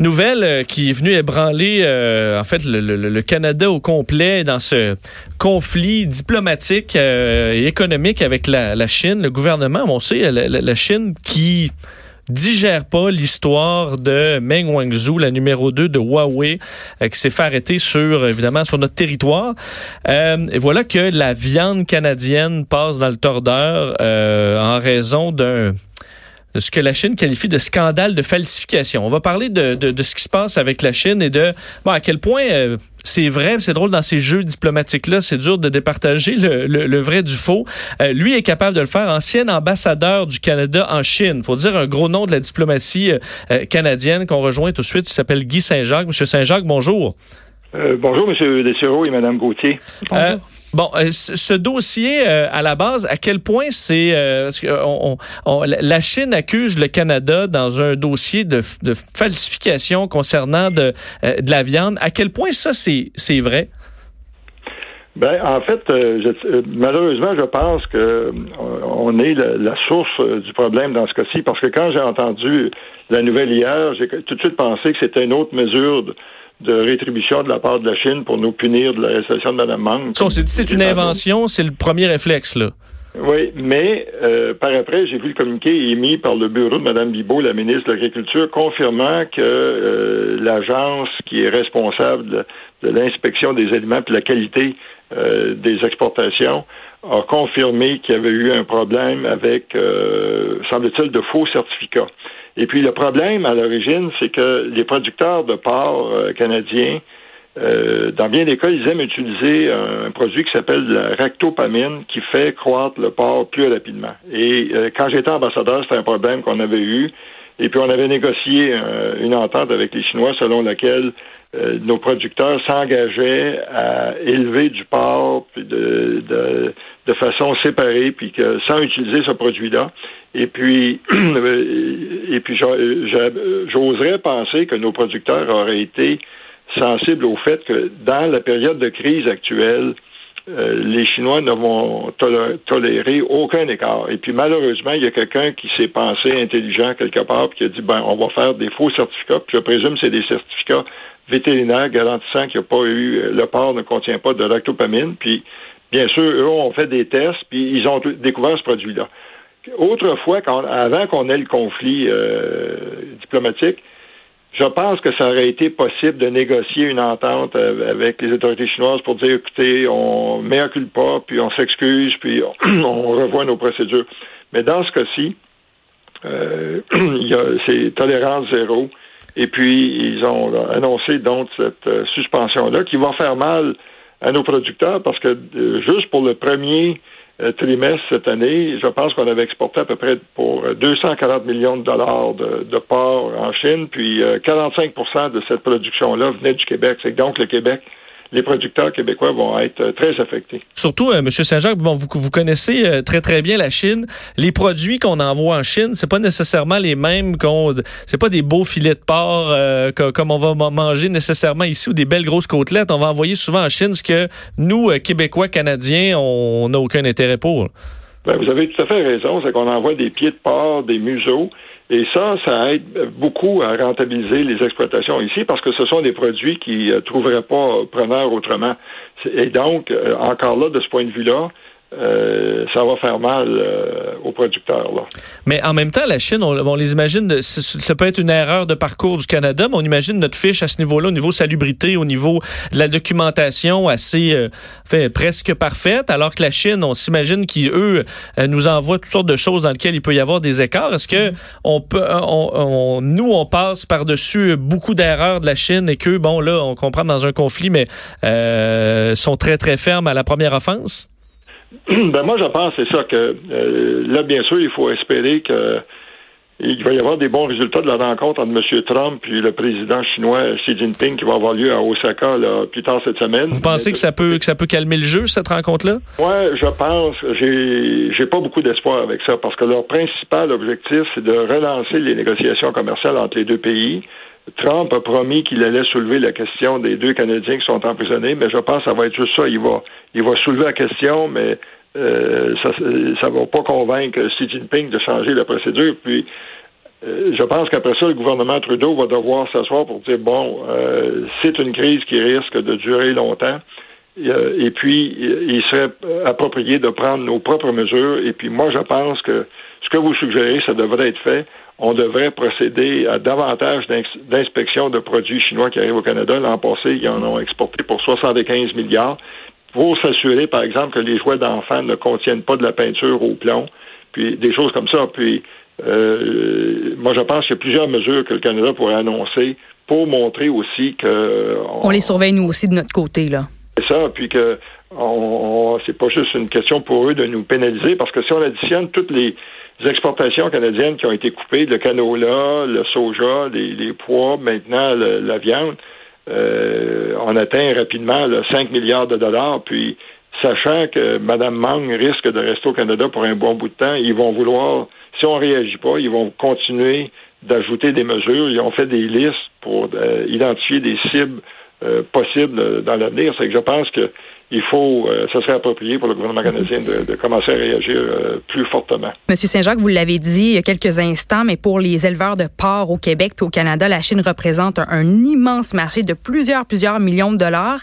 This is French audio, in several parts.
Nouvelle euh, qui est venue ébranler euh, en fait le, Canada au complet dans ce conflit diplomatique euh, et économique avec la, Chine. Le gouvernement, on sait, la, Chine qui digère pas l'histoire de Meng Wanzhou, la numéro 2 de Huawei, qui s'est fait arrêter sur, évidemment, sur notre territoire. et voilà que la viande canadienne passe dans le tordeur en raison d'un de ce que la Chine qualifie de scandale de falsification. On va parler de, de, ce qui se passe avec la Chine et de bon, à quel point euh, c'est vrai, c'est drôle dans ces jeux diplomatiques-là, c'est dur de départager le, le, vrai du faux. Euh, lui est capable de le faire, ancien ambassadeur du Canada en Chine. faut dire un gros nom de la diplomatie euh, canadienne qu'on rejoint tout de suite, il s'appelle Guy Saint-Jacques. Monsieur Saint-Jacques, bonjour. bonjour, Monsieur Dessureau et Madame Gauthier. Bonjour. Bon, euh, ce dossier, euh, à la base, à quel point c'est... Euh, la Chine accuse le Canada dans un dossier de, falsification concernant de, de, la viande. À quel point ça, c'est vrai? Ben, en fait, malheureusement, je pense que on est la, source du problème dans ce cas-ci, parce que quand j'ai entendu la nouvelle hier, j'ai tout de suite pensé que c'était une autre mesure de, de rétribution de la part de la Chine pour nous punir de l'arrestation de Mme Mang. C'est une invention, c'est le premier réflexe, là. Oui, mais euh, par après, j'ai vu le communiqué émis par le bureau de Mme Bibot, la ministre de l'Agriculture, confirmant que euh, l'agence qui est responsable de, l'inspection des aliments et de la qualité euh, des exportations a confirmé qu'il y avait eu un problème avec, semble-t-il, de faux certificats. Et puis le problème à l'origine, c'est que les producteurs de porc euh, canadiens, euh, dans bien des cas, ils aiment utiliser un, produit qui s'appelle la ractopamine, qui fait croître le porc plus rapidement. Et euh, quand j'étais ambassadeur, c'était un problème qu'on avait eu. Et puis on avait négocié une entente avec les Chinois selon laquelle nos producteurs s'engageaient à élever du porc de, de, de façon séparée, puis que sans utiliser ce produit-là. Et puis, et puis j'oserais penser que nos producteurs auraient été sensibles au fait que dans la période de crise actuelle, euh, les Chinois ne vont tolérer aucun écart. Et puis malheureusement, il y a quelqu'un qui s'est pensé intelligent quelque part, puis qui a dit ben on va faire des faux certificats. Puis je présume c'est des certificats vétérinaires garantissant qu'il n'y a pas eu le porc ne contient pas de lactopamine. Puis bien sûr, eux ont fait des tests, puis ils ont découvert ce produit-là autrefois, avant qu'on ait le conflit euh, diplomatique, je pense que ça aurait été possible de négocier une entente euh, avec les autorités chinoises pour dire, écoutez, on met pas, puis on s'excuse, puis on, revoit nos procédures. Mais dans ce cas-ci, euh, c'est tolérance zéro. Et puis, ils ont annoncé donc cette suspension-là qui va faire mal à nos producteurs parce que juste pour le premier euh, trimestre cette année, je pense qu'on avait exporté à peu près pour 240 millions de dollars de, de porc en Chine, puis 45% euh, de cette production-là venait du Québec. C'est donc le Québec les producteurs québécois vont être euh, très affectés. Surtout, euh, M. Saint-Jacques, bon, vous, vous connaissez euh, très très bien la Chine. Les produits qu'on envoie en Chine, c'est pas nécessairement les mêmes qu'on, c'est pas des beaux filets de porc comme on va manger nécessairement ici ou des belles grosses côtelettes. On va envoyer souvent en Chine ce que nous, Québécois, Canadiens, on n'a aucun intérêt pour. Ben, vous avez tout à fait raison, c'est qu'on envoie des pieds de porc, des museaux. Et ça, ça aide beaucoup à rentabiliser les exploitations ici parce que ce sont des produits qui ne euh, trouveraient pas preneur autrement. Et donc, euh, encore là, de ce point de vue-là, euh, ça va faire mal euh, aux producteurs. Là. Mais en même temps, la Chine, on, les imagine, ça peut être une erreur de parcours du Canada, mais on imagine notre fiche à ce niveau-là, au niveau salubrité, au niveau de la documentation assez euh, fait, presque parfaite, alors que la Chine, on s'imagine qu'eux nous envoient toutes sortes de choses dans lesquelles il peut y avoir des écarts. Est-ce que on peut, on, nous, on passe par-dessus beaucoup d'erreurs de la Chine et que, bon, là, on comprend dans un conflit, mais sont très, très fermes à la première offense? Ben moi, je pense c'est ça que euh, là, bien sûr, il faut espérer que il va y avoir des bons résultats de la rencontre entre M. Trump et le président chinois Xi Jinping qui va avoir lieu à Osaka là, plus tard cette semaine. Vous pensez que ça peut que ça peut calmer le jeu cette rencontre-là? Ouais, je pense. J'ai j'ai pas beaucoup d'espoir avec ça parce que leur principal objectif c'est de relancer les négociations commerciales entre les deux pays. Trump a promis qu'il allait soulever la question des deux Canadiens qui sont emprisonnés, mais je pense que ça va être juste ça. Il va, il va soulever la question, mais euh, ça ne va pas convaincre Xi Jinping de changer la procédure. Puis, je pense qu'après ça, le gouvernement Trudeau va devoir s'asseoir pour dire bon, c'est une crise qui risque de durer longtemps. Et puis, il serait approprié de prendre nos propres mesures. Et puis, moi, je pense que ce que vous suggérez, ça devrait être fait. On devrait procéder à davantage d'inspections de produits chinois qui arrivent au Canada. L'an passé, ils en ont exporté pour 75 milliards pour s'assurer, par exemple, que les jouets d'enfants ne contiennent pas de la peinture au plomb, puis des choses comme ça. Puis, euh, moi, je pense qu'il y a plusieurs mesures que le Canada pourrait annoncer pour montrer aussi que... On, les surveille, nous aussi, de notre côté, là. C'est ça, puis que on, c'est pas juste une question pour eux de nous pénaliser, parce que si on additionne toutes les exportations canadiennes qui ont été coupées, le canola, le soja, les, pois, maintenant la viande, euh, on atteint rapidement 5 milliards de dollars. Puis, sachant que Mme Mang risque de rester au Canada pour un bon bout de temps, ils vont vouloir, si on ne réagit pas, ils vont continuer d'ajouter des mesures. Ils ont fait des listes pour euh, identifier des cibles euh, possibles dans l'avenir. C'est que je pense que il faut, euh, ça serait approprié pour le gouvernement canadien de, commencer à réagir euh, plus fortement. Monsieur Saint-Jacques, vous l'avez dit il y a quelques instants, mais pour les éleveurs de porc au Québec puis au Canada, la Chine représente un, immense marché de plusieurs, plusieurs millions de dollars.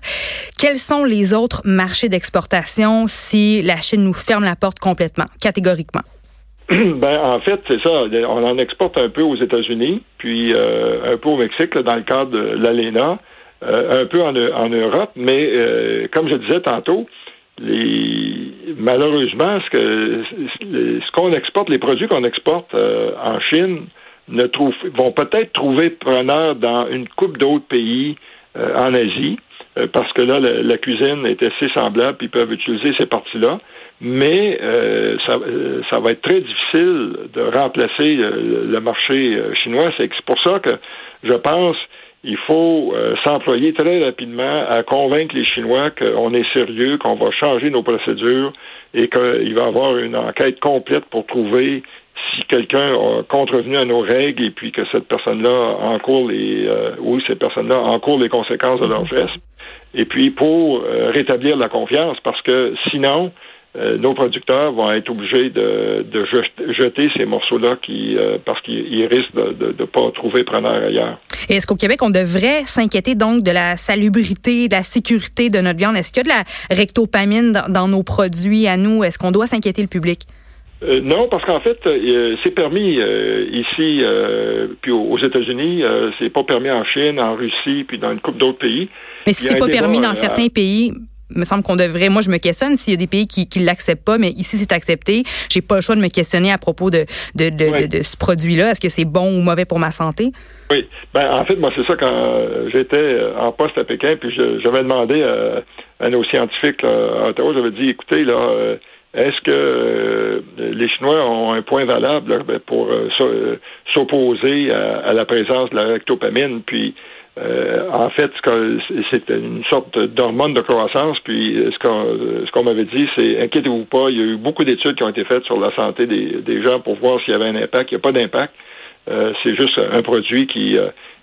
Quels sont les autres marchés d'exportation si la Chine nous ferme la porte complètement, catégoriquement? Ben, en fait, c'est ça. On en exporte un peu aux États-Unis, puis euh, un peu au Mexique, dans le cadre de l'ALENA. Euh, un peu en, Europe, mais euh, comme je disais tantôt, les, malheureusement, ce que ce qu'on exporte, les produits qu'on exporte euh, en Chine ne trouvent, vont peut-être trouver preneur dans une coupe d'autres pays en Asie, parce que là, la, cuisine est assez semblable, puis ils peuvent utiliser ces parties-là. Mais ça, ça, va être très difficile de remplacer le marché chinois. C'est pour ça que je pense il faut euh, s'employer très rapidement à convaincre les Chinois qu'on est sérieux, qu'on va changer nos procédures et qu'il va y avoir une enquête complète pour trouver si quelqu'un a contrevenu à nos règles et puis que cette personne-là encourt les euh, oui, cette personne-là encourt les conséquences de leur geste. Et puis pour euh, rétablir la confiance, parce que sinon, euh, nos producteurs vont être obligés de, jeter ces morceaux-là qui, euh, parce qu'ils risquent de ne pas trouver preneur ailleurs. Et est-ce qu'au Québec, on devrait s'inquiéter donc de la salubrité, de la sécurité de notre viande? Est-ce qu'il y a de la rectopamine dans, nos produits à nous? Est-ce qu'on doit s'inquiéter le public? Euh, non, parce qu'en fait, c'est permis ici, puis aux, États-Unis, c'est pas permis en Chine, en Russie, puis dans une couple d'autres pays. Mais si c'est pas permis dans certains pays, me semble qu'on devrait. Moi, je me questionne s'il y a des pays qui, qui l'acceptent pas, mais ici, c'est accepté. J'ai pas le choix de me questionner à propos de, de, de, de, ce produit-là. Est-ce que c'est bon ou mauvais pour ma santé? Oui. Ben, en fait, moi, c'est ça quand j'étais en poste à Pékin, puis j'avais demandé à, nos scientifiques à Ottawa, j'avais dit, écoutez, là, euh, est-ce que euh, les Chinois ont un point valable ben, pour euh, s'opposer à, à, la présence de la rectopamine? Puis euh, en fait, c'est une sorte d'hormone de croissance. Puis euh, ce qu'on m'avait dit, c'est inquiétez-vous pas, il y a eu beaucoup d'études qui ont été faites sur la santé des, gens pour voir s'il y avait un impact. Il n'y a pas d'impact. Euh, c'est juste un produit qui,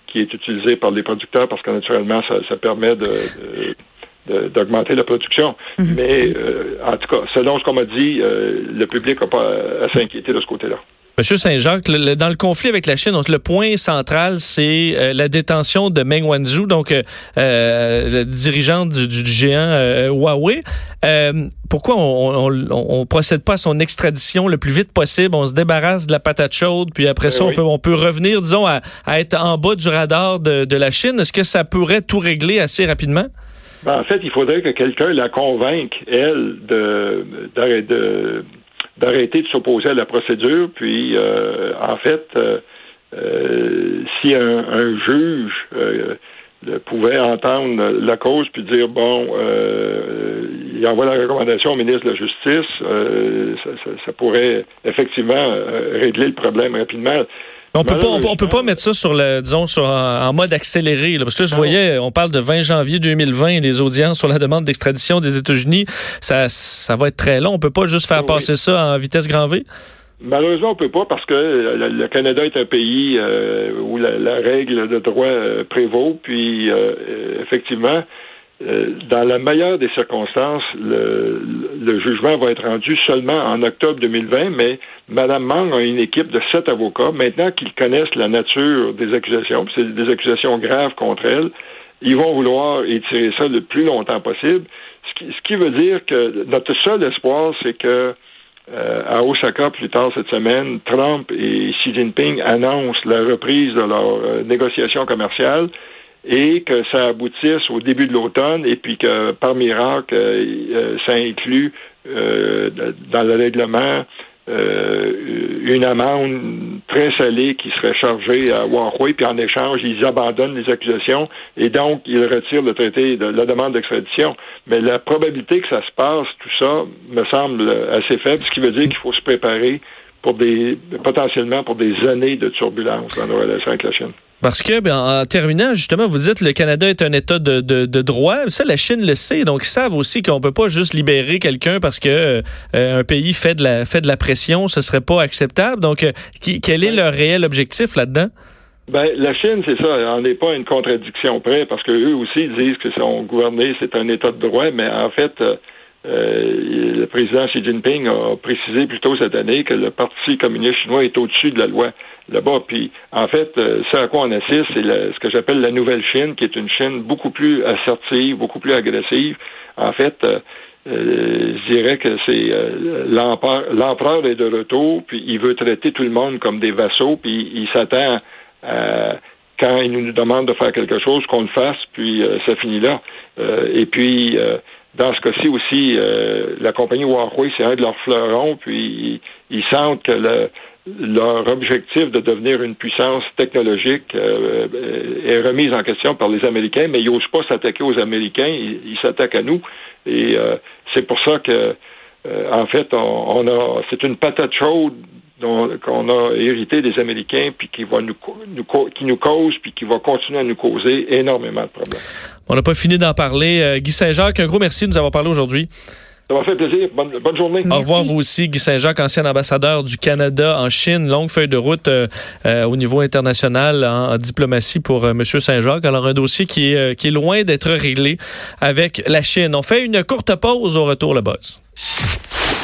qui est utilisé par les producteurs parce que naturellement, ça, permet de, d'augmenter la production. Mm-hmm. Mais en tout cas, selon ce qu'on m'a dit, le public n'a pas à s'inquiéter de ce côté-là. Monsieur Saint-Jacques, dans le conflit avec la Chine, le point central, c'est euh, la détention de Meng Wanzhou, donc euh, euh le dirigeant du, géant euh, Huawei. pourquoi on, on, procède pas à son extradition le plus vite possible? On se débarrasse de la patate chaude, puis après ça, on peut, on peut revenir, disons, à, être en bas du radar de, de la Chine. Est-ce que ça pourrait tout régler assez rapidement? Ben, En fait, il faudrait que quelqu'un la convainque, elle, de, de, de d'arrêter de s'opposer à la procédure. Puis, euh, en fait, euh, euh, si un, juge pouvait entendre la cause puis dire bon, il envoie la recommandation au ministre de la Justice, ça, pourrait effectivement régler le problème rapidement. On peut pas, on, peut pas mettre ça sur le, disons, sur, en, mode accéléré, parce que là, je voyais, on parle de 20 janvier 2020, les audiences sur la demande d'extradition des États-Unis, ça, ça va être très long. On peut pas juste faire passer ça en vitesse grand V? Malheureusement, on peut pas parce que le, Canada est un pays euh, où la, règle de droit euh, prévaut. Puis, euh, effectivement, dans la meilleure des circonstances, le, le, jugement va être rendu seulement en octobre 2020, mais Mme Mang a une équipe de sept avocats. Maintenant qu'ils connaissent la nature des accusations, c'est des accusations graves contre elle, ils vont vouloir étirer ça le plus longtemps possible. Ce qui, ce qui veut dire que notre seul espoir, c'est que euh, à Osaka plus tard cette semaine, Trump et Xi Jinping annoncent la reprise de leurs euh, négociations commerciales et que ça aboutisse au début de l'automne et puis que par miracle, euh, ça inclut dans le règlement euh, une amende très salée qui serait chargée à Huawei, puis en échange, ils abandonnent les accusations et donc ils retirent le traité de la demande d'extradition. Mais la probabilité que ça se passe, tout ça, me semble assez faible, ce qui veut dire qu'il faut se préparer pour des potentiellement pour des années de turbulence dans nos relations avec la Chine. Parce que, ben, en terminant, justement, vous dites que le Canada est un État de, de, de, droit. Ça, la Chine le sait. Donc, ils savent aussi qu'on peut pas juste libérer quelqu'un parce que euh, un pays fait de la fait de la pression. Ce serait pas acceptable. Donc, euh, qui, quel est leur réel objectif là-dedans? Ben, la Chine, c'est ça, on n'est pas une contradiction près, parce que eux aussi disent que sont gouvernés, c'est un État de droit, mais en fait, euh, le président Xi Jinping a précisé plus tôt cette année que le Parti communiste chinois est au-dessus de la loi là-bas. Puis, en fait, euh, ce à quoi on assiste, c'est ce que j'appelle la nouvelle Chine, qui est une Chine beaucoup plus assertive, beaucoup plus agressive. En fait, euh, euh, je dirais que c'est l'empereur est de retour, puis il veut traiter tout le monde comme des vassaux, puis il s'attend à quand il nous demande de faire quelque chose, qu'on le fasse, puis ça finit là. et puis, dans ce cas-ci aussi, la compagnie Huawei, c'est un de leurs fleurons, puis ils sentent que le, leur objectif de devenir une puissance technologique euh, est remise en question par les Américains, mais ils n'osent pas s'attaquer aux Américains, ils s'attaquent à nous. Et euh, c'est pour ça que, euh, en fait, on, a, c'est une patate chaude qu'on a hérité des Américains, puis qui va nous, qui nous cause, puis qui va continuer à nous causer énormément de problèmes. On n'a pas fini d'en parler. Guy Saint-Jacques, un gros merci de nous avoir parlé aujourd'hui. Ça m'a fait plaisir. Bonne, journée. Au revoir, vous aussi, Guy Saint-Jacques, ancien ambassadeur du Canada en Chine. Longue feuille de route euh, euh, au niveau international en, diplomatie pour euh, M. Saint-Jacques. Alors, un dossier qui est, qui est loin d'être réglé avec la Chine. On fait une courte pause au retour, le boss.